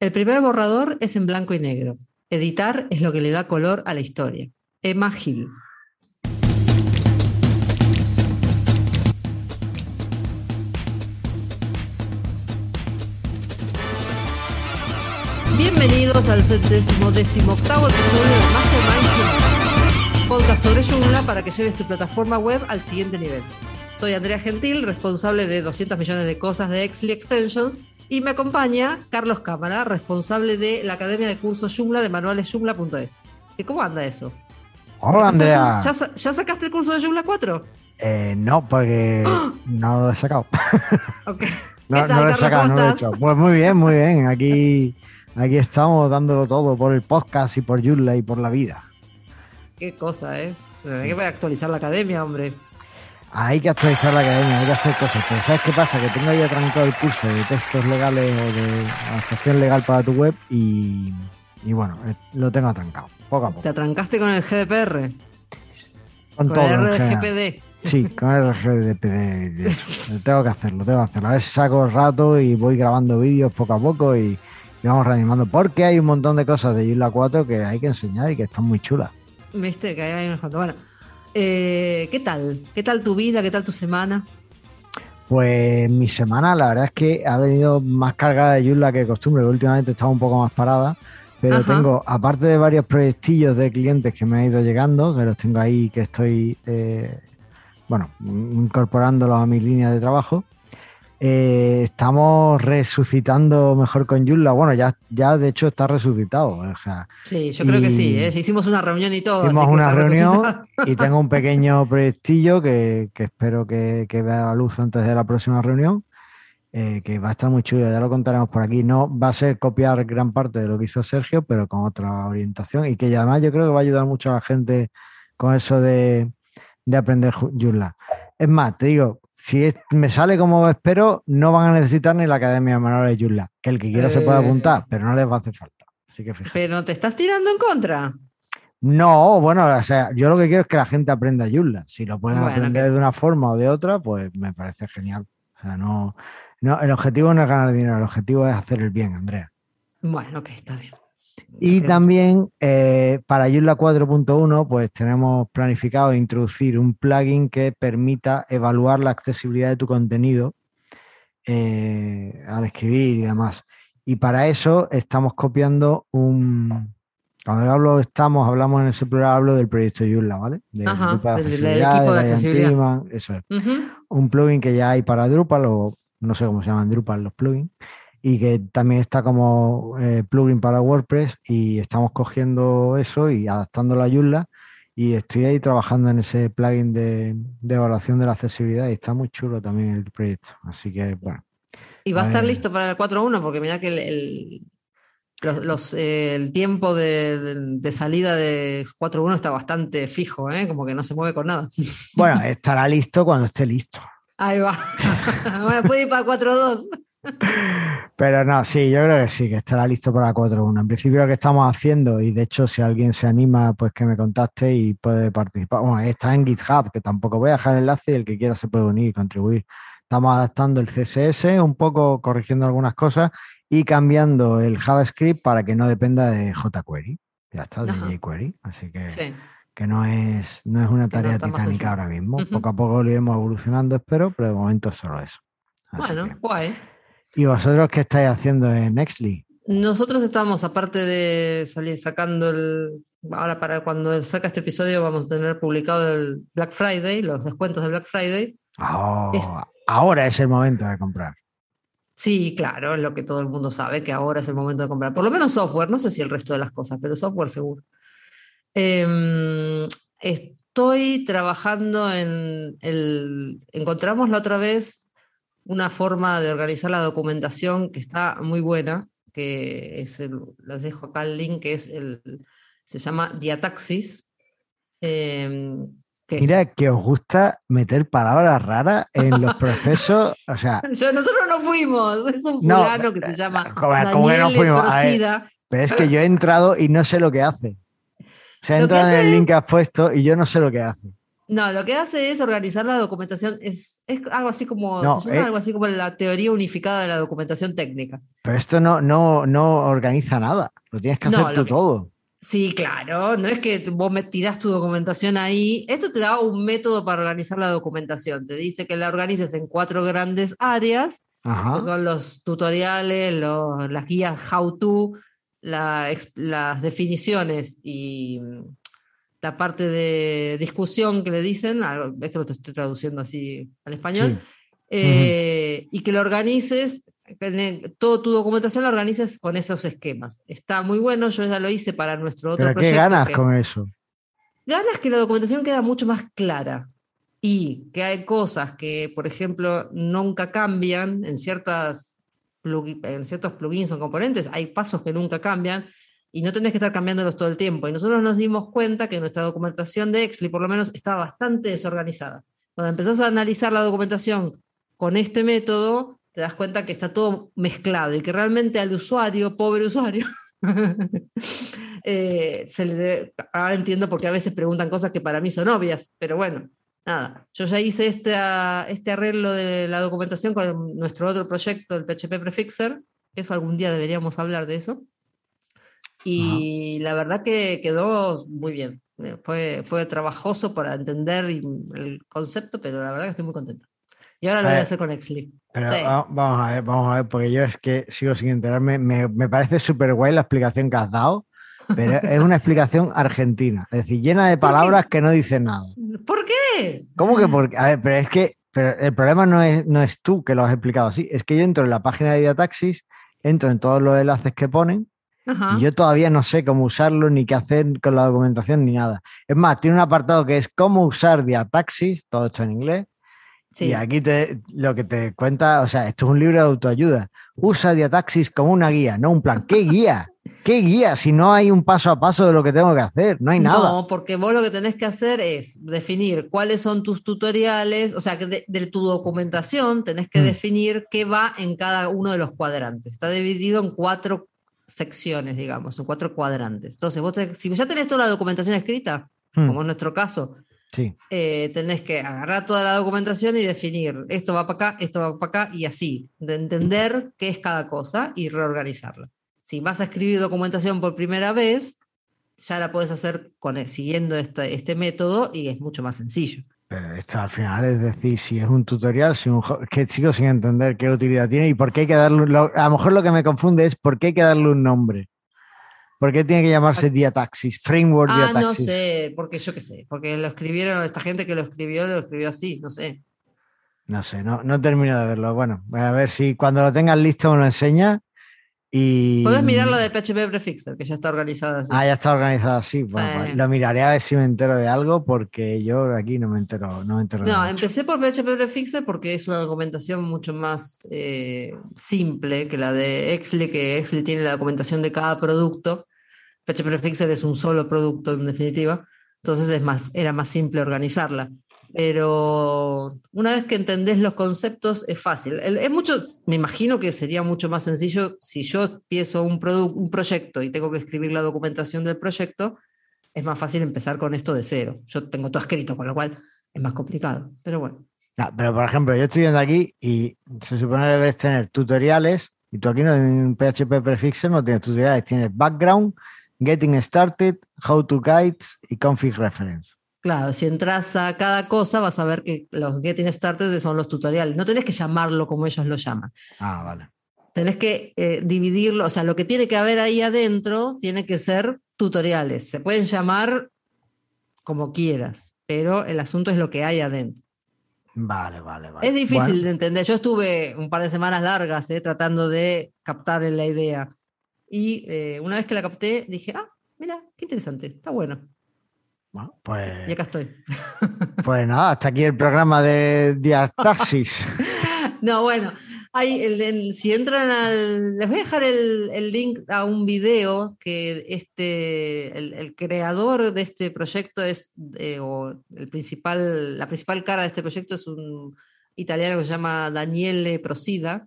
El primer borrador es en blanco y negro. Editar es lo que le da color a la historia. Emma Hill. Bienvenidos al centésimo décimo octavo episodio de Mastermind podcast sobre Joomla para que lleves tu plataforma web al siguiente nivel. Soy Andrea Gentil, responsable de 200 millones de cosas de Exli Extensions, y me acompaña Carlos Cámara, responsable de la Academia de Cursos Joomla de manualesjoomla.es. ¿Cómo anda eso? Hola, Andrea. ¿Ya, ¿Ya, sacaste el curso de Joomla 4? Eh, no, porque no lo he sacado. Okay. no, tal, no lo he sacado, ¿Cómo no lo he hecho. Pues muy bien, muy bien. Aquí, aquí estamos dándolo todo por el podcast y por Joomla y por la vida. Qué cosa, ¿eh? Hay que actualizar la academia, hombre. Hay que actualizar la academia, hay que hacer cosas. Pero ¿sabes qué pasa? Que tengo ahí atrancado el curso de textos legales o de adaptación legal para tu web y, y bueno, eh, lo tengo atrancado, poco a Te poco. atrancaste con el GDPR, Con con todo. el. RGPD. Sí, con el RGPD. Tengo que hacerlo, tengo que hacerlo. A ver si saco el rato y voy grabando vídeos poco a poco y, y vamos reanimando. Porque hay un montón de cosas de Joomla 4 que hay que enseñar y que están muy chulas. Viste que hay unos cuantos. Bueno, eh, ¿qué tal? ¿Qué tal tu vida? ¿Qué tal tu semana? Pues mi semana, la verdad es que ha venido más cargada de Joomla que de costumbre, últimamente estaba un poco más parada. Pero Ajá. tengo, aparte de varios proyectillos de clientes que me han ido llegando, que los tengo ahí, que estoy, eh, bueno, incorporándolos a mi línea de trabajo, eh, estamos resucitando mejor con Joomla. Bueno, ya, ya de hecho está resucitado. O sea, Sí, yo creo que sí, ¿eh? Hicimos una reunión y todo. hicimos una reunión resucitado. y tengo un pequeño proyectillo que, que espero que, que vea la luz antes de la próxima reunión, eh, que va a estar muy chulo, ya lo contaremos por aquí. No va a ser copiar gran parte de lo que hizo Sergio, pero con otra orientación y que además yo creo que va a ayudar mucho a la gente con eso de, de aprender Joomla. Es más, te digo, si es- me sale como espero, no van a necesitar ni la Academia de Manuales de Joomla, que el que quiera se puede Eh. apuntar, pero no les va a hacer falta. Así que fíjate. Pero te estás tirando en contra. No, bueno, o sea, yo lo que quiero es que la gente aprenda Joomla. Si lo pueden Bueno, aprender de una forma o de otra, pues me parece genial. O sea, no, no, el objetivo no es ganar dinero, el objetivo es hacer el bien, Andrea. Bueno, ok, está bien. Y también eh, para Joomla 4.1, pues tenemos planificado introducir un plugin que permita evaluar la accesibilidad de tu contenido eh, al escribir y demás. Y para eso estamos copiando un. Cuando hablo estamos, hablamos en ese programa, hablo del proyecto Joomla, ¿vale? Del Ajá, de del- equipo de accesibilidad. Eso es un plugin que ya hay para Drupal o no sé cómo se llaman Drupal los plugins y que también está como eh, plugin para WordPress y estamos cogiendo eso y adaptándolo a Joomla y estoy ahí trabajando en ese plugin de, de evaluación de la accesibilidad y está muy chulo también el proyecto. Así que bueno, Y va a A estar ver. listo para el 4.1 porque mira que el, el- los, los, eh, el tiempo de, de- de salida de 4.1 está bastante fijo, ¿eh? Como que no se mueve con nada. bueno, estará listo cuando esté listo. Ahí va. bueno, puede ir para 4.2. Pero no, sí, yo creo que sí, que estará listo para 4.1. En principio lo que estamos haciendo, y de hecho si alguien se anima, pues que me contacte y puede participar. Bueno, está en GitHub, que tampoco voy a dejar el enlace y el que quiera se puede unir y contribuir. Estamos adaptando el CSS, un poco corrigiendo algunas cosas y cambiando el JavaScript para que no dependa de jQuery. Ya está, de Ajá. jQuery. Así que, Sí. que no es, no es una no tarea más titánica ahora mismo. Poco a poco lo iremos evolucionando, espero, pero de momento es solo eso. Así Bueno, que- guay. ¿Y vosotros qué estáis haciendo en Nextly? Nosotros estamos, aparte de salir sacando el. Ahora, para cuando saca este episodio, vamos a tener publicado el Black Friday, los descuentos de Black Friday. Oh, Es- Ahora es el momento de comprar. Sí, claro, es lo que todo el mundo sabe, que ahora es el momento de comprar. Por lo menos software, no sé si el resto de las cosas, pero software seguro. Em, estoy trabajando en el... Encontramos la otra vez una forma de organizar la documentación que está muy buena, que es el, les dejo acá el link, que es el, se llama Diataxis. em, que- Mira que os gusta meter palabras raras en los procesos. O sea, Yo- nosotros no fuimos, es un No, fulano que se llama joder, ¿cómo que no Daniel fuimos? A ver, pero es que yo he entrado y no sé lo que hace. O sea, Lo que entra en el link es- que has puesto y yo no sé lo que hace. No, lo que hace es organizar la documentación, es, es algo así como, No, se llama eh. algo así como la teoría unificada de la documentación técnica. Pero esto no, no, no organiza nada. Lo tienes que hacer No, tú que- todo. Sí, claro, no es que vos tirás tu documentación ahí. Esto te da un método para organizar la documentación. Te dice que la organices en cuatro grandes áreas, que son los tutoriales, los- las guías how-to, la ex- las definiciones y la parte de discusión que le dicen, esto lo estoy traduciendo así al español, Sí. eh, y que lo organices, toda tu documentación la organices con esos esquemas. Está muy bueno, yo ya lo hice para nuestro otro Pero ¿qué proyecto. ganas que- con eso? ganas que la documentación queda mucho más clara y que hay cosas que, por ejemplo, nunca cambian en, ciertas plugin- en ciertos plugins o componentes, hay pasos que nunca cambian y no tenés que estar cambiándolos todo el tiempo. Y nosotros nos dimos cuenta que nuestra documentación de Exli, por lo menos, estaba bastante desorganizada. Cuando empezás a analizar la documentación con este método, te das cuenta que está todo mezclado y que realmente al usuario, pobre usuario, eh, se le debe- ahora entiendo porque a veces preguntan cosas que para mí son obvias, pero bueno, nada, yo ya hice este, este arreglo de la documentación con nuestro otro proyecto, el PHP Prefixer, eso algún día deberíamos hablar de eso, y la verdad que quedó muy bien. Eh, Fue, fue trabajoso para entender y- el concepto, pero la verdad que estoy muy contenta. Y ahora lo voy a ver, hacer con Exli. Pero Sí. va- vamos a ver, vamos a ver, porque yo es que sigo sin enterarme. Me, me parece súper guay la explicación que has dado, pero es una explicación argentina, es decir, llena de palabras que no dicen nada. ¿Por qué? ¿Cómo que por A ver, pero es que pero el problema no es, no es tú que lo has explicado así, es que yo entro en la página de Diataxis, entro en todos los enlaces que ponen Ajá. y yo todavía no sé cómo usarlo, ni qué hacer con la documentación, ni nada. Es más, tiene un apartado que es cómo usar Diataxis, todo esto en inglés, Sí. y aquí te, lo que te cuenta, o sea, esto es un libro de autoayuda. Usa Diataxis como una guía, no un plan. ¿Qué guía? ¿Qué guía si no hay un paso a paso de lo que tengo que hacer? No hay nada. No, porque vos lo que tenés que hacer es definir cuáles son tus tutoriales, o sea, que de, de tu documentación tenés que Mm. definir qué va en cada uno de los cuadrantes. Está dividido en cuatro secciones, digamos, en cuatro cuadrantes. Entonces, vos tenés- si ya tenés toda la documentación escrita, Hmm, como en nuestro caso, sí. eh, tenés que agarrar toda la documentación y definir esto va para acá, esto va para acá y así, de entender qué es cada cosa y reorganizarla. Si vas a escribir documentación por primera vez, ya la puedes hacer con, siguiendo este, este método y es mucho más sencillo. Pero esto al final es decir, si es un tutorial, si un que sigo sin entender qué utilidad tiene y por qué hay que darle. un- a lo mejor lo que me confunde es por qué hay que darle un nombre. ¿Por qué tiene que llamarse Diataxis? Framework Ah, no Diataxis. sé, porque yo qué sé, porque lo escribieron, esta gente que lo escribió, lo escribió así, no sé. No sé, no, no termino de verlo. Bueno, a ver si cuando lo tengas listo me lo enseña. Y... Podés mirar la de PHP Prefixer, que ya está organizada así. Ah, ya está organizado así. Bueno, Sí. lo miraré a ver si me entero de algo, porque yo aquí no me entero, no me entero de No, mucho. empecé por PHP Prefixer porque es una documentación mucho más eh, simple que la de Exli, que Exli tiene la documentación de cada producto. PHP Prefixer es un solo producto en definitiva, entonces es más, era más simple organizarla. Pero una vez que entendés los conceptos es fácil. Es mucho, me imagino que sería mucho más sencillo si yo empiezo un, un proyecto y tengo que escribir la documentación del proyecto, es más fácil empezar con esto de cero. Yo tengo todo escrito, con lo cual es más complicado. Pero bueno. No, pero por ejemplo, yo estoy viendo aquí y se supone que debes tener tutoriales y tú aquí no, en PHP Prefixer no tienes tutoriales, tienes background, getting started, how to guides y config reference. Claro, si entras a cada cosa vas a ver que los Getting Started son los tutoriales. No tenés que llamarlo como ellos lo llaman. Ah, vale. Tenés que eh, dividirlo, o sea, lo que tiene que haber ahí adentro tiene que ser tutoriales. Se pueden llamar como quieras, pero el asunto es lo que hay adentro. Vale, vale, vale. Es difícil Bueno, de entender. Yo estuve un par de semanas largas eh, tratando de captar la idea. Y eh, una vez que la capté, dije, ah, mira, qué interesante, está bueno. Bueno, Y pues, acá estoy. pues nada, hasta aquí el programa de Diataxis. No, bueno, hay el- el- si entran al. Les voy a dejar el, el link a un video que este, el, creador de este proyecto es, eh, o el principal, la principal cara de este proyecto es un italiano que se llama Daniele Procida.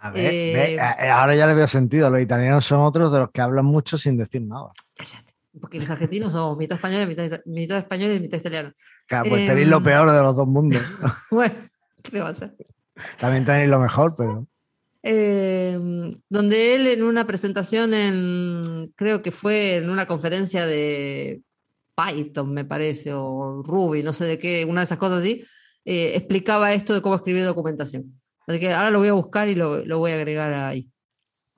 A ver, Eh, ve, eh, ahora ya le veo sentido. Los italianos son otros de los que hablan mucho sin decir nada. Cállate, porque los argentinos somos mitad españoles, mitad, mitad españoles y mitad italianos. Claro, pues tenéis lo peor de los dos mundos. Bueno, ¿qué va a ser? También tenéis lo mejor, pero. Eh, donde él en una presentación en, creo que fue en una conferencia de Python, me parece, o Ruby, no sé de qué, una de esas cosas así, eh, explicaba esto de cómo escribir documentación. Así que ahora lo voy a buscar y lo, lo voy a agregar ahí.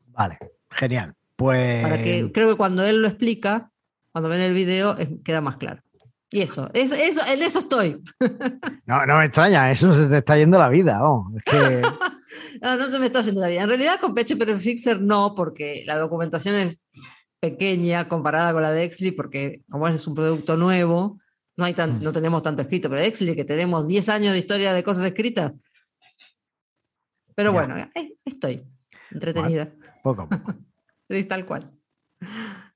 Vale, genial. Pues. Para que, creo que cuando él lo explica, cuando ven el video, queda más claro. Y eso, es- eso, en eso estoy. No, no me extraña, eso se te está yendo la vida. vamos. Es que. No, no se me está yendo la vida. En realidad con PHP Fixer no, porque la documentación es pequeña comparada con la de Exly, porque como es un producto nuevo, no, hay tan, no tenemos tanto escrito. Pero Exly, que tenemos 10 años de historia de cosas escritas. Pero Ya. bueno, eh, estoy entretenida. Poco a poco. Es tal cual.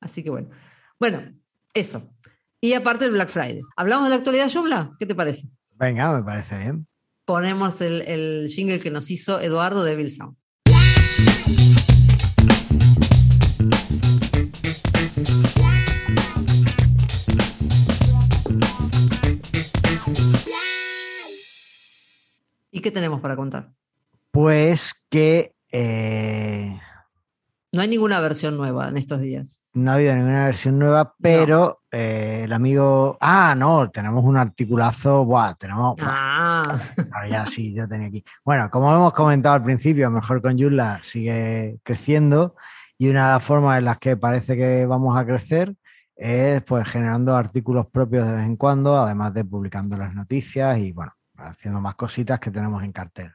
Así que bueno. Bueno, eso. Y aparte el Black Friday. ¿Hablamos de la actualidad, Joomla? ¿Qué te parece? Venga, me parece bien. Ponemos el, el jingle que nos hizo Eduardo de Bill Sound. ¿Y qué tenemos para contar? Pues que eh, No hay ninguna versión nueva en estos días. no ha habido ninguna versión nueva, pero eh, el amigo. Ah, no, tenemos un articulazo. Buah, tenemos. Ah, Ahora ya sí, yo tenía aquí. Bueno, como hemos comentado al principio, mejor con Joomla sigue creciendo y una de las formas en las que parece que vamos a crecer es pues generando artículos propios de vez en cuando, además de publicando las noticias y bueno, haciendo más cositas que tenemos en cartel.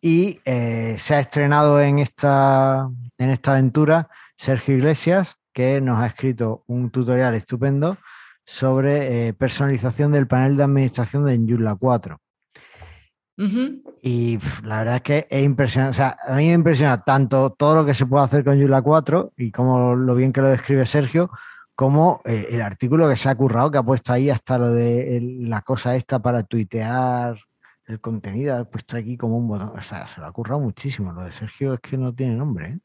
Y eh, se ha estrenado en esta, en esta aventura Sergio Iglesias, que nos ha escrito un tutorial estupendo sobre eh, personalización del panel de administración de Joomla 4. ujú. Y la verdad es que es impresionante. O sea, a mí me impresiona tanto todo lo que se puede hacer con Joomla 4 y como lo bien que lo describe Sergio, como eh, el artículo que se ha currado, que ha puesto ahí hasta lo de el- la cosa esta para tuitear el contenido, ha puesto aquí como un botón. O sea, se lo ha currado muchísimo. Lo de Sergio es que no tiene nombre. ¿eh?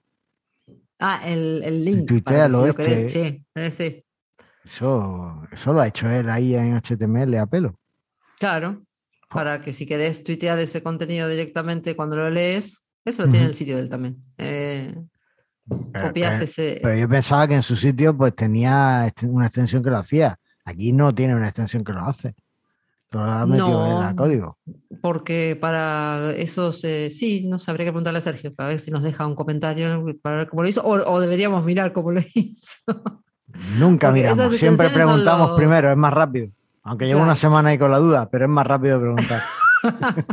Ah, el, el link. tuitea para que lo si este. Sí, sí. Eso, eso lo ha hecho él ahí en HTML a pelo. Claro, para que si querés tuitear ese contenido directamente cuando lo lees, eso lo tiene en el sitio de él también. Eh, Pero- copias pero- ese. Pero yo pensaba que en su sitio pues tenía una extensión que lo hacía. Aquí no tiene una extensión que lo hace. Metido No. en el código. Porque para esos, eh, sí, no sé, habría que preguntarle a Sergio para ver si nos deja un comentario para ver cómo lo hizo, o, o deberíamos mirar cómo lo hizo. Nunca Porque miramos, siempre preguntamos los- primero, es más rápido. Aunque llevo Claro. una semana ahí con la duda, pero es más rápido preguntar.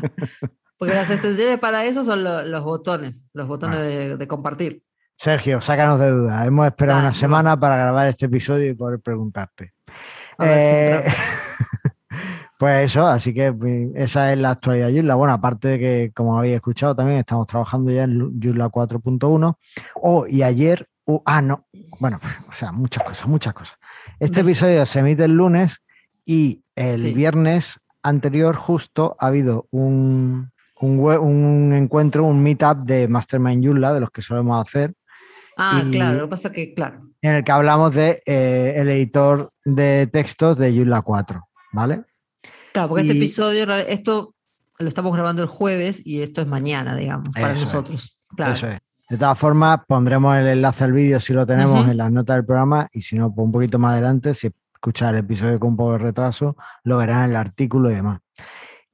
Porque las extensiones para eso son lo- los botones, los botones Ah. de, de compartir. Sergio, sácanos de duda. Hemos esperado una semana para grabar este episodio y poder preguntarte. A ver Eh. pues eso, así que pues, esa es la actualidad de Joomla. Bueno, aparte de que, como habéis escuchado, también estamos trabajando ya en Joomla 4.1. Oh, y ayer, uh, ah, no, bueno, o sea, muchas cosas, muchas cosas. Este ¿Ves? episodio se emite el lunes y el Sí. viernes anterior justo ha habido un, un, un encuentro, un meetup de Mastermind Joomla, de los que solemos hacer, Ah, y- claro, lo que pasa que, claro, en el que hablamos de eh, el editor de textos de Joomla 4, ¿vale? Claro, porque este Y- episodio, en realidad, esto lo estamos grabando el jueves y esto es mañana, digamos, para Eso es. nosotros. Claro. Eso es. De todas formas, pondremos el enlace al vídeo si lo tenemos Ujú. en las notas del programa y si no, pues un poquito más adelante, si escuchas el episodio con un poco de retraso, lo verás en el artículo y demás.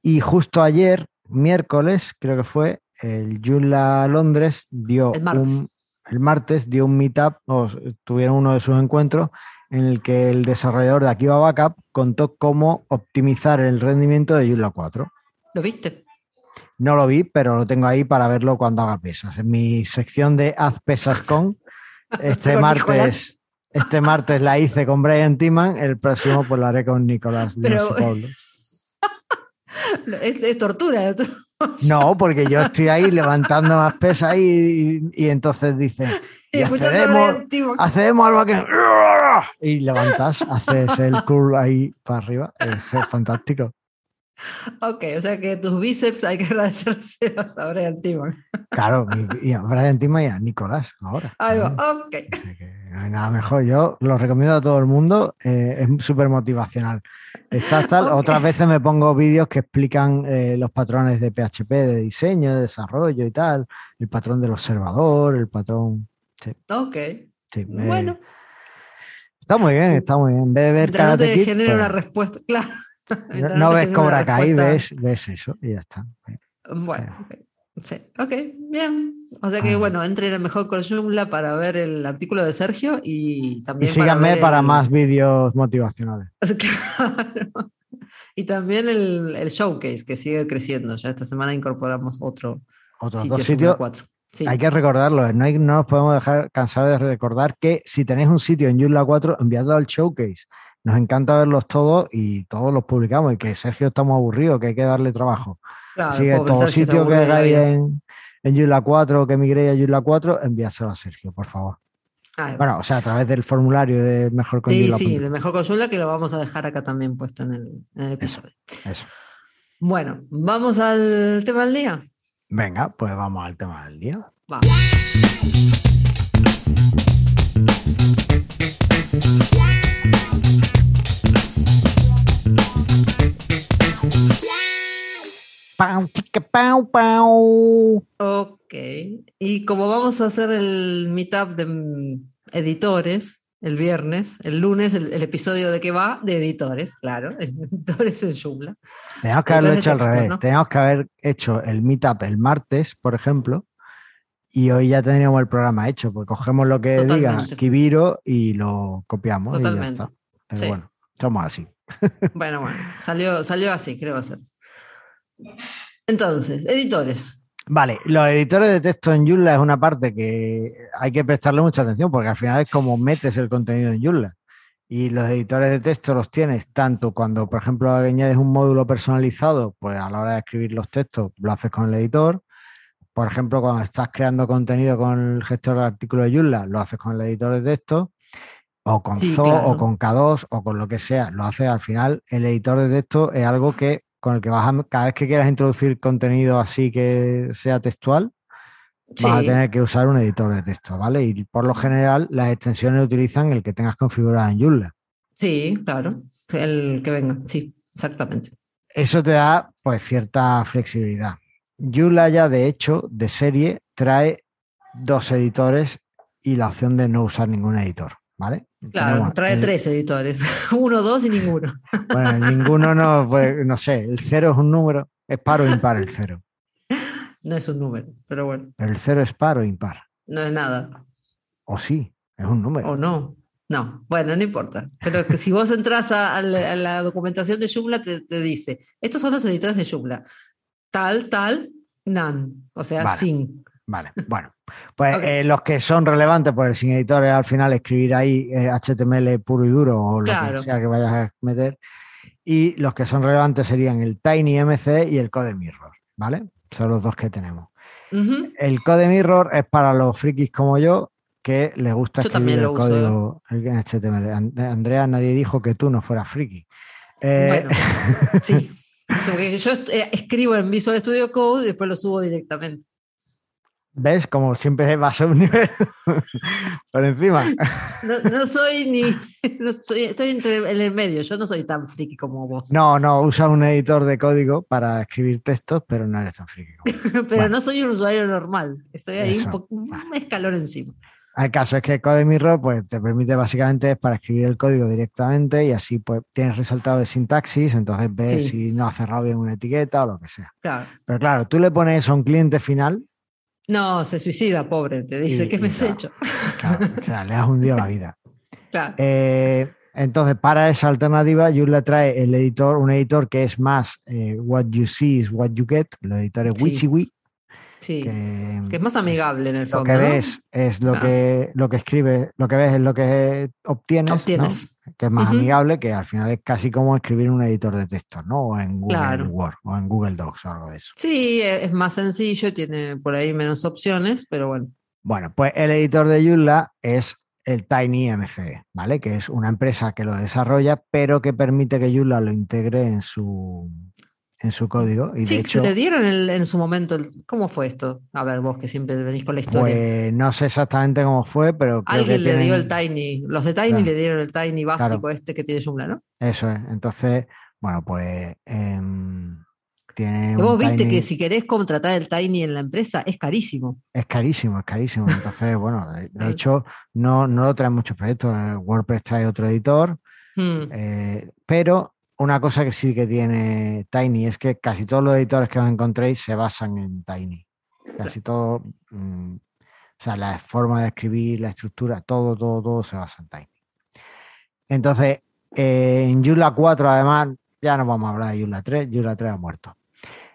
Y justo ayer, miércoles, creo que fue, el Joomla Londres dio El martes. un el martes dio un meetup, o tuvieron uno de sus encuentros en el que el desarrollador de Akiva Backup contó cómo optimizar el rendimiento de Joomla 4. ¿Lo viste? No lo vi, pero lo tengo ahí para verlo cuando haga pesas. En mi sección de Haz pesas con, este martes, este martes la hice con Brian Timan, el próximo pues lo haré con Nicolás Pero-. Es, es tortura. No, porque yo estoy ahí levantando más pesas y, y, y entonces dice, y a accedemos, Timon. accedemos algo que... Y levantas, haces el curl ahí para arriba. Es, fantástico. Ok, o sea que tus bíceps hay que agradecérselos a Brian Timon. Claro, y, y a Brian Timan y a Nicolás ahora. Ahí va, ok. no hay nada mejor. Yo lo recomiendo a todo el mundo. eh, es súper motivacional. Está tal. Otras veces me pongo vídeos que explican eh, los patrones de PHP, de diseño, de desarrollo y tal. El patrón del observador, el patrón. Ok. sí, me- Bueno, Está muy bien, está muy bien. En de ver no te genere pues, una respuesta. Claro. no, ves Cobra Kai, ves, ves eso y ya está. Bueno, ok. Sí, ok, bien. O sea que Ah. bueno, entren a mejor con Joomla para ver el artículo de Sergio y Y también síganme ver para el- más vídeos motivacionales. Claro. Y también el, el showcase que sigue creciendo. Ya esta semana incorporamos otro Otros sitio dos sitios 4. Sí, Hay que recordarlo, no, hay- no nos podemos dejar cansar de recordar que si tenéis un sitio en Joomla 4, enviadlo al showcase. Nos encanta verlos todos y todos los publicamos y que Sergio estamos aburridos, que hay que darle trabajo. claro, Así que todo sitio que hagáis en, en Joomla 4 o que migréis a Joomla 4, enviárselo a Sergio, por favor. Ah, Bueno, o sea, a través del formulario de mejor con sí, sí, de mejor con Joomla que lo vamos a dejar acá también puesto en el, en el episodio. com. Eso. Bueno, vamos al tema del día. Venga, pues vamos al tema del día. Vamos. Pau, chica, pau, pau. Ok. Y como vamos a hacer el meetup de mm, editores el viernes, el lunes, el, el episodio de qué va, de editores, claro, editores en Joomla. Teníamos que haberlo hecho al revés. ¿no? Teníamos que haber hecho el meetup el martes, por ejemplo, y hoy ya tendríamos el programa hecho, porque cogemos lo que diga Totalmente. Kibiro y lo copiamos y ya Totalmente. está. Pero Sí. bueno, somos así. Bueno, bueno, salió, salió así, creo ser. Entonces, editores. Vale, los editores de texto en Joomla es una parte que hay que prestarle mucha atención porque al final es como metes el contenido en Joomla. Y los editores de texto los tienes tanto cuando, por ejemplo, añades un módulo personalizado, pues a la hora de escribir los textos lo haces con el editor. Por ejemplo, cuando estás creando contenido con el gestor de artículos de Joomla, lo haces con el editor de texto. O con Sí, Zoo, claro. o con K2, o con lo que sea. Lo haces al final. El editor de texto es algo que con el que vas a, cada vez que quieras introducir contenido así que sea textual, Sí, vas a tener que usar un editor de texto, ¿vale? Y por lo general las extensiones utilizan el que tengas configurado en Joomla. sí, claro. El que venga, sí, exactamente. Eso te da pues cierta flexibilidad. Joomla ya de hecho de serie trae dos editores y la opción de no usar ningún editor, ¿vale? Claro, Tenemos trae tres editores. Uno, dos y ninguno. Bueno, ninguno no, pues, no sé, el cero es un número, es par o impar el cero. No es un número, pero bueno, Pero el cero es par o impar. no es nada. O sí, es un número. O no. No, bueno, no importa. Pero que si vos entras a, a la, a la documentación de Joomla, te, te dice, estos son los editores de Joomla. Tal, tal, none. O sea, Vale. sin. Vale, bueno. Pues eh, los que son relevantes, pues el sin editor es al final escribir ahí eh, HTML puro y duro o lo Claro. que sea que vayas a meter. Y los que son relevantes serían el TinyMC y el Code Mirror, ¿vale? Son los dos que tenemos. El Code Mirror es para los frikis como yo que les gusta Yo escribir el uso, código en HTML. And- Andrea, nadie dijo que tú no fueras friki. Eh, Bueno, sí. Yo eh, escribo en Visual Studio Code y después lo subo directamente. ¿Ves? Como siempre vas a un nivel por encima. No, no soy ni. no soy- estoy entre, en el medio. Yo no soy tan friki como vos. No, no, usa un editor de código para escribir textos, pero no eres tan friki. como yo. Pero bueno. no soy un usuario normal. Estoy ahí Eso. un, poco, un escalón encima. El caso es que Code Mirror pues, te permite básicamente para escribir el código directamente y así pues tienes resultado de sintaxis, entonces ves Sí. si no ha cerrado bien una etiqueta o lo que sea. Claro. Pero claro, tú le pones eso a un cliente final, No, se suicida, pobre. Te dice, Y- ¿qué y me has hecho? claro, le has hundido la vida. Claro. Eh, entonces, para esa alternativa, Joomla trae el editor, un editor que es más eh, what you see is what you get, los editores Sí. WYSIWYG, Sí. que, Que es más amigable en el lo fondo. que ¿no? ves es lo que lo que escribes, lo que ves es lo que obtienes, ¿no? Que es más amigable, que al final es casi como escribir un editor de texto, ¿no? O en Google Claro. Word o en Google Docs o algo de eso. Sí, e- es más sencillo, tiene por ahí menos opciones, pero bueno. Bueno, pues el editor de Joomla es el TinyMC, ¿vale? Que es una empresa que lo desarrolla, pero que permite que Joomla lo integre en su en su código. Y sí, de hecho, se le dieron el- en su momento. el- ¿Cómo fue esto? A ver, vos que siempre venís con la historia. pues no sé exactamente cómo fue, pero creo que Alguien le dio el Tiny. Los de Tiny Claro. le dieron el Tiny básico Claro. este que tiene Joomla, ¿no? Eso es. Entonces, bueno, pues em, tiene vos viste Tiny- que si querés contratar el Tiny en la empresa es carísimo. Es carísimo, es carísimo. Entonces, bueno, de, de Claro. hecho, no, no lo traen muchos proyectos. Eh, WordPress trae otro editor, Hmm. eh, pero una cosa que sí que tiene Tiny es que casi todos los editores que os encontréis se basan en Tiny. Casi todo, mm, o sea, la forma de escribir, la estructura, todo, todo, todo se basa en Tiny. Entonces, eh, en Joomla 4, además, ya no vamos a hablar de Joomla 3, Joomla 3 ha muerto.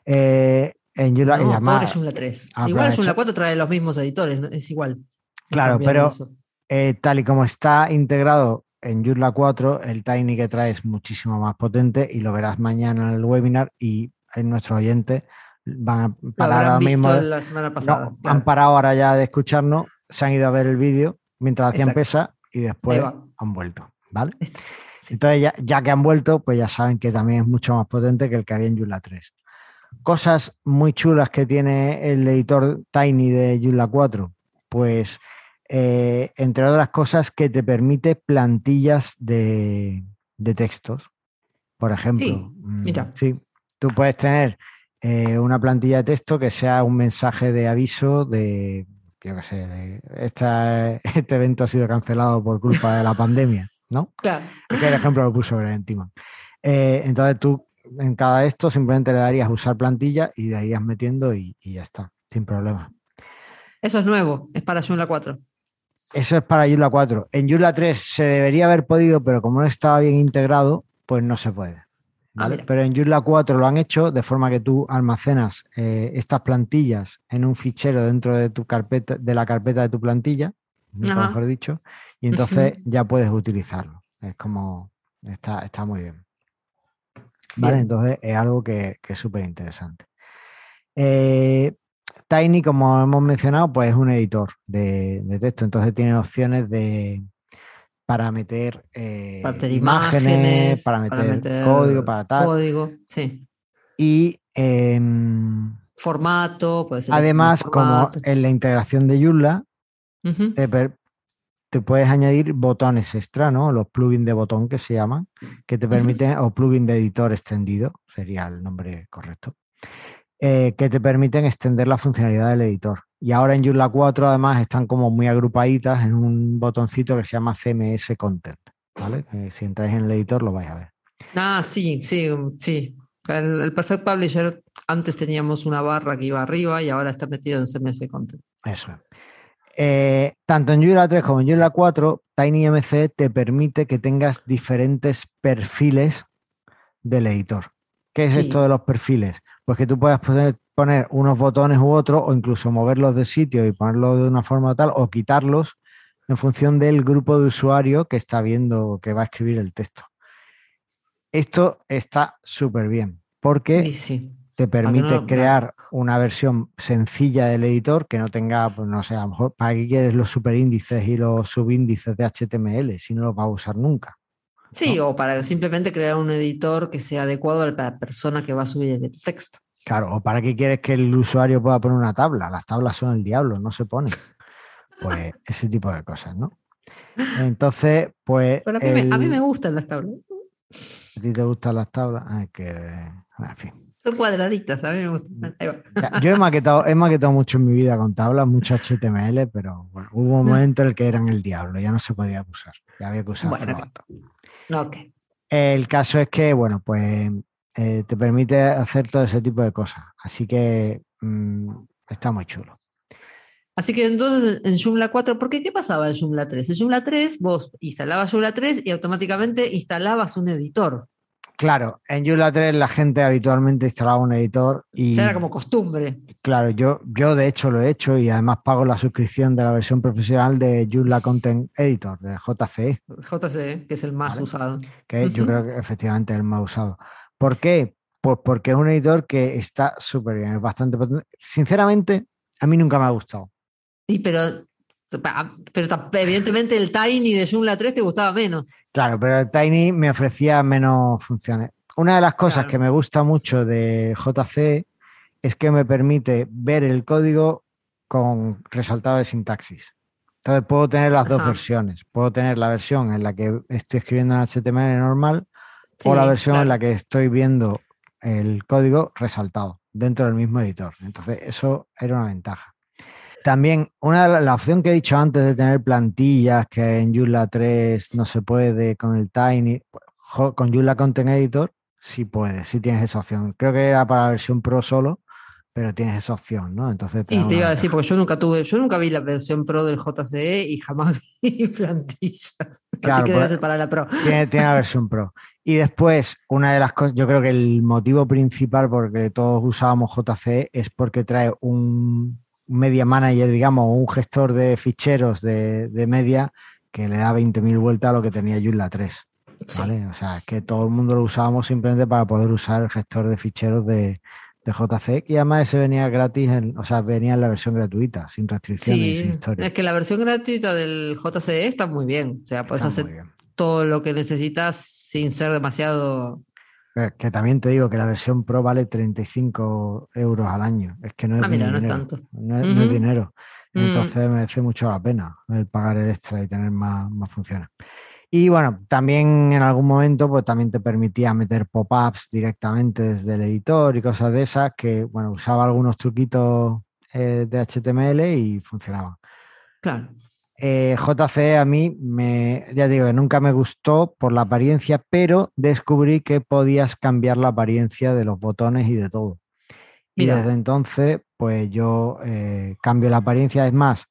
Eh, en Joomla, y No, pobre Joomla 3. Ah, igual Joomla hecho- 4 trae los mismos editores, es igual. Claro, pero- eh, tal y como está integrado en Joomla 4, el Tiny que trae es muchísimo más potente y lo verás mañana en el webinar y en nuestros oyentes van a parar ahora mismo. la semana no, pasada. han parado ahora ya de escucharnos, se han ido a ver el vídeo mientras hacían pesa y después han vuelto, ¿vale? Sí. Entonces, ya, ya que han vuelto, pues ya saben que también es mucho más potente que el que había en Joomla 3. Cosas muy chulas que tiene el editor Tiny de Joomla 4, pues eh, entre otras cosas que te permite plantillas de, de textos. Por ejemplo, Sí, mm, mira. sí, tú puedes tener eh, una plantilla de texto que sea un mensaje de aviso de, yo qué sé, de esta- este evento ha sido cancelado por culpa de la pandemia, ¿no? Claro. que el ejemplo lo puso Brentimo. Eh, entonces tú en cada esto simplemente le darías usar plantilla y le irías metiendo y, y ya está, sin problema. Eso es nuevo, es para Joomla 4. Eso es para Joomla 4. En Joomla 3 se debería haber podido, pero como no estaba bien integrado, pues no se puede. Ah, pero en Joomla 4 lo han hecho de forma que tú almacenas eh, estas plantillas en un fichero dentro de tu carpeta, de la carpeta de tu plantilla, Ajá. mejor dicho, y entonces ya puedes utilizarlo. Es como está, está muy bien. ¿Vale? Bien. Entonces es algo que, que es súper interesante. Eh, Tiny, como hemos mencionado, pues es un editor de, de texto, entonces tiene opciones de para meter, eh, imágenes, imágenes, para meter, para meter código, para tal. Código, sí. Y em, Formato, puede ser. además, como en la integración de Joomla, te, per- te puedes añadir botones extra, ¿no? Los plugins de botón que se llaman, que te permiten, o plugin de editor extendido, sería el nombre correcto, eh, que te permiten extender la funcionalidad del editor. Y ahora en Joomla 4 además están como muy agrupaditas en un botoncito que se llama CMS Content, ¿vale? Que si entráis en el editor lo vais a ver. Ah, sí, sí, sí. El, el Perfect Publisher, antes teníamos una barra que iba arriba y ahora está metido en CMS Content. Eso es. Eh, tanto en Joomla 3 como en Joomla 4, TinyMC te permite que tengas diferentes perfiles del editor. ¿Qué es Sí. esto de los perfiles? Pues que tú puedas poner, poner unos botones u otros o incluso moverlos de sitio y ponerlos de una forma tal o quitarlos en función del grupo de usuario que está viendo que va a escribir el texto. Esto está súper bien porque Sí, sí. te permite no- crear una versión sencilla del editor que no tenga, pues no sé, a lo mejor para qué quieres los superíndices y los subíndices de HTML si no los vas a usar nunca. Sí, ¿no? o para simplemente crear un editor que sea adecuado a la persona que va a subir el texto. Claro, o para qué quieres que el usuario pueda poner una tabla. Las tablas son el diablo, no se ponen. Pues ese tipo de cosas, ¿no? Entonces, pues. Pero a mí, me, a mí el- me gustan las tablas. ¿a ti te gustan las tablas? Ay, que. bueno, en fin. Son cuadraditas, a mí me gustan. Yo he maquetado, he maquetado mucho en mi vida con tablas, mucho HTML, pero bueno, hubo un momento en el que eran el diablo, ya no se podía usar, ya había que usar Bueno, El caso es que, bueno, pues eh, te permite hacer todo ese tipo de cosas, así que mm, está muy chulo. Así que entonces en Joomla 4, porque ¿qué pasaba en Joomla 3? En Joomla 3 vos instalabas Joomla 3 y automáticamente instalabas un editor. Claro, en Joomla 3 la gente habitualmente instalaba un editor y Ya era como costumbre. claro, yo, yo de hecho lo he hecho y además pago la suscripción de la versión profesional de Joomla Content Editor, de JCE. JC, que es el más Vale. usado. que yo creo que efectivamente es el más usado. ¿Por qué? Pues porque es un editor que está súper bien, es bastante potente. Sinceramente, a mí nunca me ha gustado. Y pero, pero evidentemente el Tiny de Joomla 3 te gustaba menos. Claro, pero el Tiny me ofrecía menos funciones. una de las cosas Claro. que me gusta mucho de JC es que me permite ver el código con resaltado de sintaxis. Entonces puedo tener las dos versiones. Puedo tener la versión en la que estoy escribiendo en HTML normal o la versión en la que estoy viendo el código resaltado dentro del mismo editor. Entonces, eso era una ventaja. También, una de la, la opción que he dicho antes de tener plantillas, que en Joomla 3 no se puede con el Tiny, con Joomla Content Editor sí puedes, sí tienes esa opción. Creo que era para la versión Pro solo, pero tienes esa opción, ¿no? Entonces te Sí, te iba a decir, porque yo nunca tuve, yo nunca vi la versión pro del JCE y jamás vi plantillas. Claro, Así que debe ser para la pro. Tiene, tiene la versión Pro. Y después, una de las cosas, yo creo que el motivo principal por que todos usábamos JC es porque trae un media manager, digamos, o un gestor de ficheros de, de media que le da 20.000 vueltas a lo que tenía Joomla 3. Sí. ¿vale? O sea, es que todo el mundo lo usábamos simplemente para poder usar el gestor de ficheros de, de JC y además ese venía gratis, en- o sea, venía en la versión gratuita, sin restricciones y sin Sí, historia. es que la versión gratuita del JCE está muy bien. O sea, puedes Está hacer todo lo que necesitas sin ser demasiado. Que también te digo que la versión Pro vale 35 euros al año. Es que no es, Ah, mira, es dinero. tanto. No es, no es Ujú. dinero. Mm. Entonces merece mucho la pena el pagar el extra y tener más, más funciones. Y bueno, también en algún momento pues también te permitía meter pop-ups directamente desde el editor y cosas de esas que, bueno, usaba algunos truquitos eh, de HTML y funcionaban. Claro. Eh, JC a mí me, ya digo que nunca me gustó por la apariencia, pero descubrí que podías cambiar la apariencia de los botones y de todo. Y desde entonces, pues yo eh, cambio la apariencia. Es más,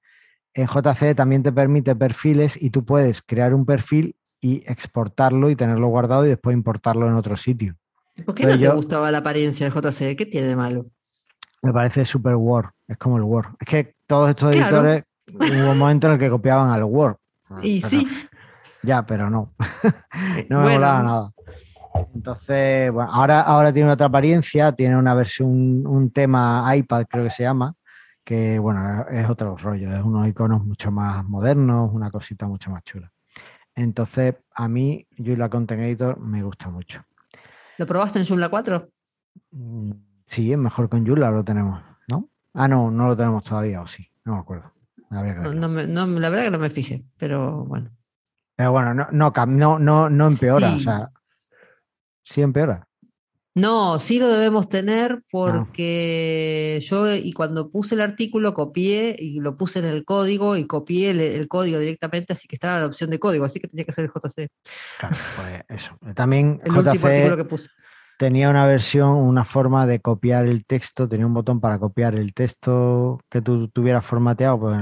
en JC también te permite perfiles y tú puedes crear un perfil y exportarlo y tenerlo guardado y después importarlo en otro sitio. ¿Por qué no te yo- gustaba la apariencia del JCE? ¿Qué tiene de malo? Me parece super Word, es como el Word. Es que todos estos Claro. editores hubo un momento en el que copiaban al Word. Y Pero- sí. Ya, pero no. No me bueno, molaba nada. Entonces, bueno, ahora, ahora tiene otra apariencia, tiene una versión, un, un tema iPad, creo que se llama, que bueno, es otro rollo, es unos iconos mucho más modernos, una cosita mucho más chula. Entonces, a mí, Joomla Content Editor me gusta mucho. ¿Lo probaste en Joomla 4? Mm, Sí, es mejor con Joomla, lo tenemos, ¿no? Ah, no, no lo tenemos todavía, o sí, no me acuerdo. No, me- no, la verdad que no me fijé, pero bueno. Pero bueno, no, no, no, no, empeora, o Sí. sea, sí empeora. No, sí lo debemos tener Ah. porque yo y cuando puse el artículo copié y lo puse en el código y copié el, el código directamente, así que estaba la opción de código, así que tenía que ser el JC, Claro, pues eso. También el último artículo que JC puse. Tenía una versión, una forma de copiar el texto, tenía un botón para copiar el texto que tú tuvieras formateado, pues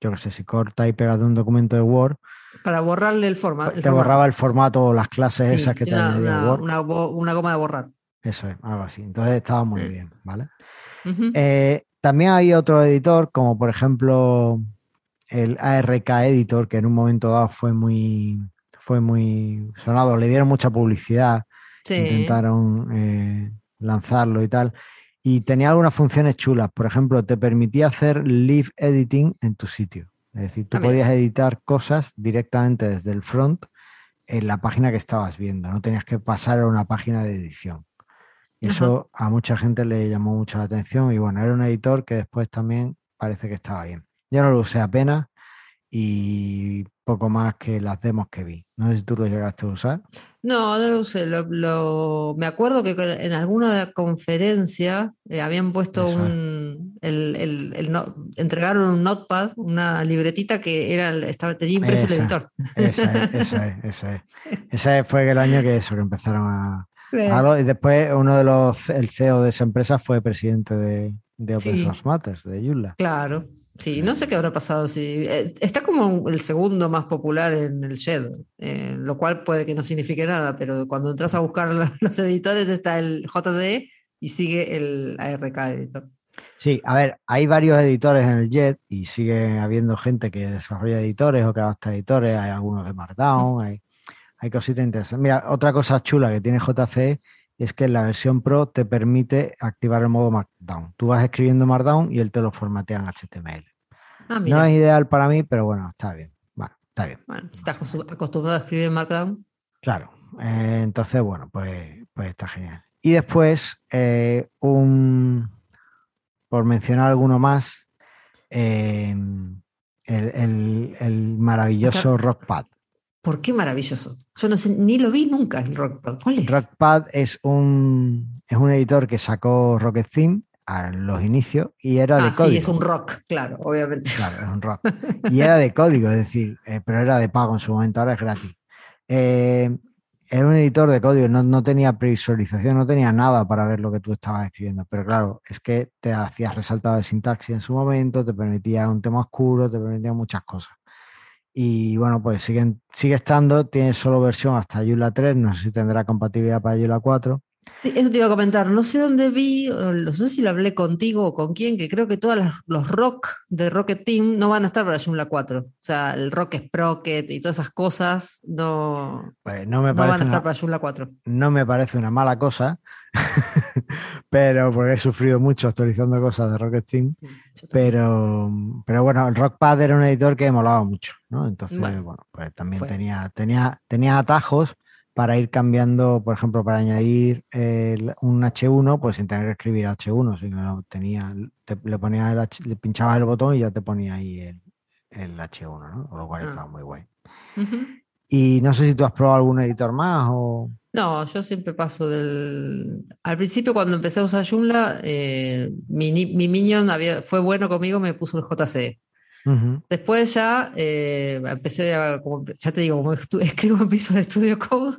yo qué sé, si corta y pegas de un documento de Word, Para borrarle el formato. te borraba el formato o las clases esas que te añadía Word. una una goma de borrar. Eso es, algo así. Entonces estaba muy Mm. bien, ¿vale? Eh, también hay otro editor, como por ejemplo el ARK Editor, que en un momento dado fue muy, fue muy sonado, le dieron mucha publicidad, Sí. intentaron eh, lanzarlo y tal. Y tenía algunas funciones chulas. Por ejemplo, te permitía hacer live editing en tu sitio. Es decir, tú podías editar cosas directamente desde el front en la página que estabas viendo. No tenías que pasar a una página de edición. Y eso a mucha gente le llamó mucho la atención. Y bueno, era un editor que después también parece que estaba bien. Yo no lo usé apenas y poco más que las demos que vi. No sé si tú lo llegaste a usar. No, no lo usé. Lo, lo- me acuerdo que en alguna conferencia eh, habían puesto Eso un. El, el- el no- entregaron un notepad, una libretita que era, estaba, tenía impreso el Esa. editor. Esa es, esa es, esa es. Ese fue el año que eso, que empezaron a, Y después uno de los, el CEO de esa empresa fue presidente de, de Open Sí. Source Matters, de Joomla. Claro. Sí, no sé qué habrá pasado. Si, es- está como el segundo más popular en el Shed, eh, lo cual puede que no signifique nada, pero cuando entras a buscar lo- los editores está el JCE y sigue el ARK editor. Sí, a ver, hay varios editores en el Jet y sigue habiendo gente que desarrolla editores o que adapta editores, hay algunos de Markdown, hay, hay cositas interesantes. Mira, otra cosa chula que tiene JCE es que la versión Pro te permite activar el modo Markdown. Tú vas escribiendo Markdown y él te lo formatea en HTML. Ah, No es ideal para mí, pero bueno, está bien. Bueno, está bien. Bueno, estás acostu- acostumbrado a escribir en Markdown. Claro. Eh, entonces, bueno, pues, Pues está genial. Y después, eh, un, por mencionar alguno más, eh, el, el- el maravilloso Rockpad. ¿Por qué maravilloso? Yo no sé, ni lo vi nunca el Rockpad. ¿Cuál es? Rockpad es un, es un editor que sacó Rocket Theme a los inicios y era de ah, código. sí, es un rock, claro, obviamente. Claro, es un rock. Y era de código, es decir, eh, pero era de pago en su momento, ahora es gratis. Eh, era un editor de código, no, no tenía previsualización, no tenía nada para ver lo que tú estabas escribiendo. Pero claro, es que te hacías resaltado de sintaxis en su momento, te permitía un tema oscuro, te permitía muchas cosas. Y bueno, pues siguen, sigue estando, tiene solo versión hasta Joomla 3, no sé si tendrá compatibilidad para Joomla 4. Sí, eso te iba a comentar. No sé dónde vi, no sé si lo hablé contigo o con quién, que creo que todos los rock de Rocket Team no van a estar para Joomla 4. O sea, el Rock Sprocket y todas esas cosas no, Pues no me no van a estar una, para Joomla 4. no me parece una mala cosa, pero porque he sufrido mucho actualizando cosas de Rocket Team. Sí. Pero, pero bueno, el Rockpad era un editor que molaba mucho, ¿no? Entonces, Bueno, bueno, pues también fue. tenía, tenía, tenía atajos para ir cambiando, por ejemplo, para añadir el- un H1, pues sin tener que escribir H1, sino tenía, te- le ponía el H- le pinchabas el botón y ya te ponía ahí el, el H1, ¿no? Con lo cual Ah. estaba muy guay. Y no sé si tú has probado algún editor más o. No, yo siempre paso del... Al principio cuando empecé a usar Joomla, eh, mi, mi Minion había, fue bueno conmigo, me puso el JCE. Ujú. Después ya eh, empecé a, como, ya te digo, como escribo en Visual Studio Code,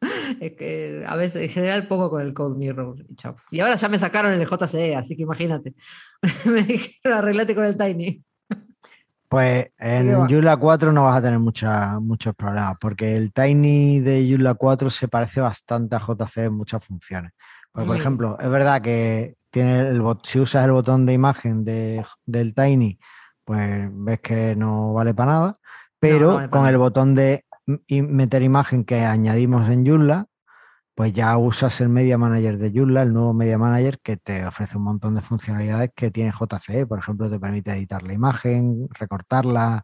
es que a veces en general pongo con el Code Mirror y chao. Y ahora ya me sacaron el JCE, así que imagínate. Me dijeron arreglate con el Tiny. Pues en? Joomla 4 no vas a tener mucha- muchos problemas, porque el Tiny de Joomla 4 se parece bastante a JC en muchas funciones. Porque, por ejemplo, es verdad que tiene el bot- si usas el botón de imagen de- del Tiny, pues ves que no vale para nada, pero no vale para con el botón de meter imagen que añadimos en Joomla, pues ya usas el Media Manager de Joomla, el nuevo Media Manager que te ofrece un montón de funcionalidades que tiene JCE. Por ejemplo, te permite editar la imagen, recortarla,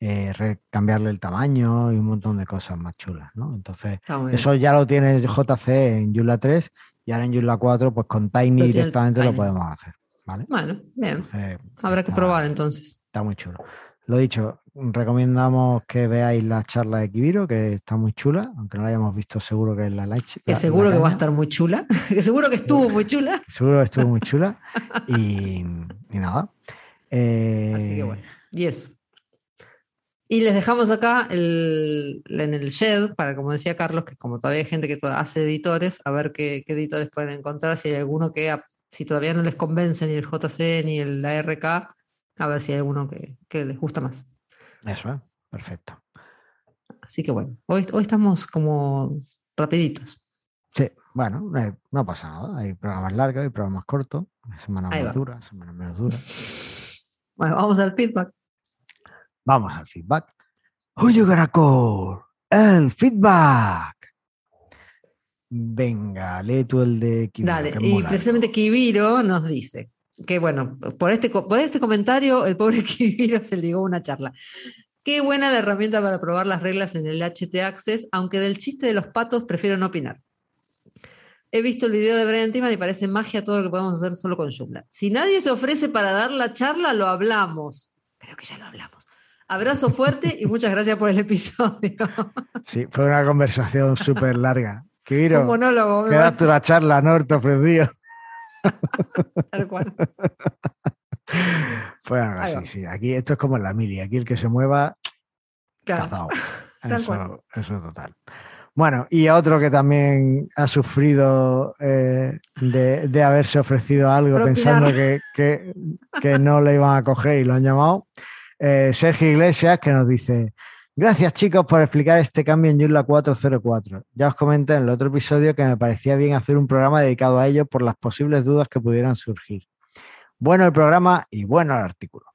eh, re- cambiarle el tamaño y un montón de cosas más chulas, ¿no? Entonces, eso ya lo tiene JCE en Joomla 3 y ahora en Joomla 4, pues con Tiny Lo directamente lo podemos hacer, ¿vale? Bueno, bien. Entonces, Habrá que probar entonces. Está muy chulo. Lo dicho, recomendamos que veáis la charla de Kibiro, que está muy chula, aunque no la hayamos visto, seguro que es la like. Que seguro que va a estar muy chula. Que seguro que estuvo muy chula. Seguro que estuvo muy chula. Y, y nada. Eh, Así que bueno. Y eso. Y les dejamos acá el, en el shed, para como decía Carlos, que como todavía hay gente que hace editores, a ver qué, qué editores pueden encontrar, si hay alguno que, a- si todavía no les convence ni el JC ni el ARK, a ver si hay alguno que, que les gusta más. Eso es, perfecto. Así que bueno, hoy, hoy estamos como rapiditos. Sí, bueno, eh, no pasa nada. Hay programas largos, hay programas cortos, semanas más duras, semanas menos duras. Bueno, vamos al feedback. Vamos al feedback. Gonna call? El feedback. Venga, lee tú el de Kibiro, Dale, y precisamente. Kibiro nos dice que, bueno, por este, por este comentario, el pobre Kibiro se ligó una charla. Qué buena la herramienta para probar las reglas en el HT Access, aunque del chiste de los patos prefiero no opinar. He visto el video de Brian Timan y parece magia todo lo que podemos hacer solo con Joomla. Si nadie se ofrece para dar la charla, lo hablamos. Creo que ya lo hablamos. Abrazo fuerte y muchas gracias por el episodio. Sí, fue una conversación súper larga. Kibiro, Un monólogo, me quedaste la charla, ¿no? Te ofreció. tal cual. Ahí así, va. sí. Aquí esto es como en la mili. Aquí el que se mueva, Claro. cazado. Eso, eso total. Bueno, y otro que también ha sufrido eh, de, de haberse ofrecido algo Propinar. pensando que, que- que no le iban a coger y lo han llamado. eh, Sergio Iglesias que nos dice, gracias chicos por explicar este cambio en Joomla 404. Ya os comenté en el otro episodio que me parecía bien hacer un programa dedicado a ello por las posibles dudas que pudieran surgir. Bueno el programa y bueno el artículo.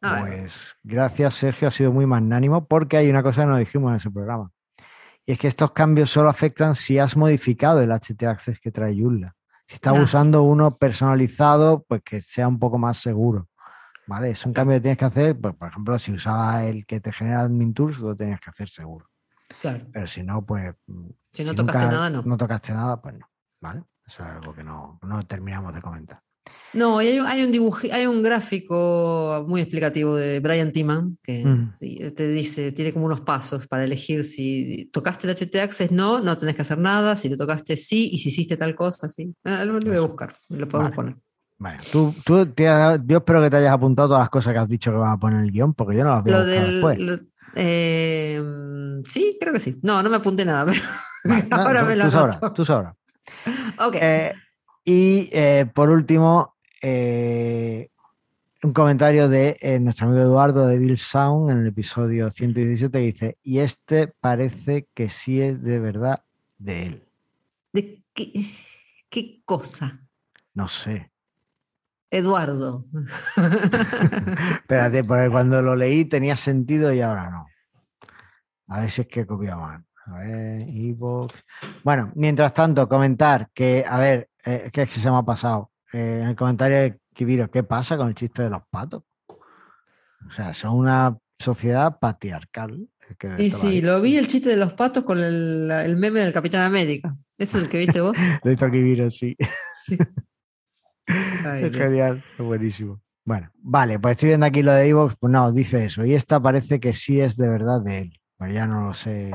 Ah, Pues gracias, Sergio, ha sido muy magnánimo porque hay una cosa que no dijimos en ese programa. Y es que estos cambios solo afectan si has modificado el HT Access que trae Joomla. Si estás Ah, usando uno personalizado, pues que sea un poco más seguro. ¿Vale? Es un cambio que tienes que hacer, pues, por ejemplo, si usaba el que te genera Admin Tools, lo tenías que hacer seguro. claro. Pero si no, pues. Si no tocaste nada, no. No tocaste nada, pues no. ¿Vale? Eso es algo que no, no terminamos de comentar. No, hay, un- hay un dibujo, hay un gráfico muy explicativo de Brian Timan que Mm. te dice, tiene como unos pasos para elegir si tocaste el HT Access, no, no tenés que hacer nada, si lo tocaste sí, y si hiciste tal cosa, sí. Ah, lo, voy a buscar, lo podemos Vale. poner. Bueno, tú, tú te has- yo espero que te hayas apuntado todas las cosas que has dicho que vas a poner en el guion, porque yo no las a Lo del. después. lo- eh, sí, creo que sí. No, no me apunté nada, pero Vale, no, ahora tú, me lo anoto. tú sabrás. Ok. Eh, y eh, por último, eh, un comentario de eh, nuestro amigo Eduardo de Bill Sound en el episodio 117 que dice, y este parece que sí es de verdad de él. ¿De qué, qué cosa? No sé. Eduardo. Espérate, porque cuando lo leí tenía sentido y ahora no. A ver si es que he copiado mal. A ver. Bueno, mientras tanto, comentar que, a ver, eh, que es que se me ha pasado. Eh, en el comentario de Kibiro, ¿qué pasa con el chiste de los patos? O sea, son una sociedad patriarcal. que sí, vida. lo vi el chiste de los patos con el, el meme del Capitán América. ¿Ese es el que viste vos? Lo hizo Kibiro, sí. Ay, Es Dios. genial, es buenísimo. Bueno, vale, pues estoy viendo aquí lo de Evox, pues no, dice eso. Y esta parece que sí es de verdad de él. Pero ya no lo sé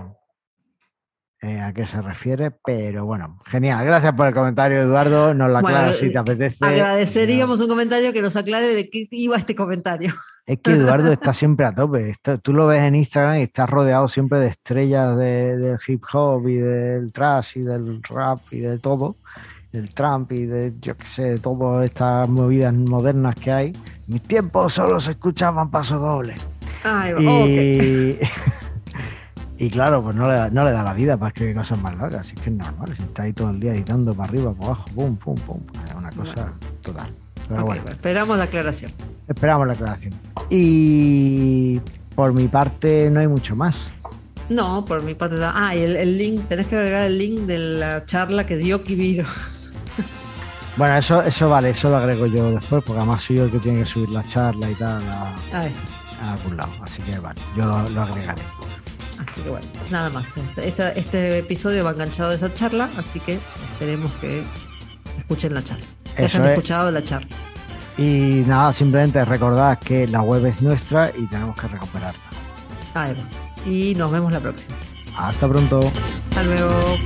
eh, a qué se refiere, pero bueno, genial. Gracias por el comentario, Eduardo. Nos lo Bueno, aclaras si eh, te apetece. Agradeceríamos un comentario que nos aclare de qué iba este comentario. Es que Eduardo está siempre a tope. Está- tú lo ves en Instagram y está rodeado siempre de estrellas de- del hip hop y del trash y del rap y de todo. Del Trump y de, yo qué sé, de todas estas movidas modernas que hay. En mis tiempos solo se escuchaban pasos dobles. Ay, Y, y claro, pues no le, da, no le da la vida para escribir cosas más largas. Así que es normal. Si está ahí todo el día editando para arriba, para abajo, pum, pum, pum. Es una cosa total. Pero bueno. esperamos la aclaración. Esperamos la aclaración. Y por mi parte no hay mucho más. No, por mi parte. da- Ah, y el, el link, tenés que agregar el link de la charla que dio Kibiro. Bueno, eso, eso vale, eso lo agrego yo después, porque además soy yo el que tiene que subir la charla y tal a, a algún lado. Así que vale, yo lo, lo agregaré. así que bueno, nada más. Este, esta- este episodio va enganchado de esa charla, así que esperemos que escuchen la charla. Que hayan es. escuchado la charla. Y nada, simplemente recordad que la web es nuestra y tenemos que recuperarla. Ahí va. Y nos vemos la próxima. Hasta pronto. Hasta luego.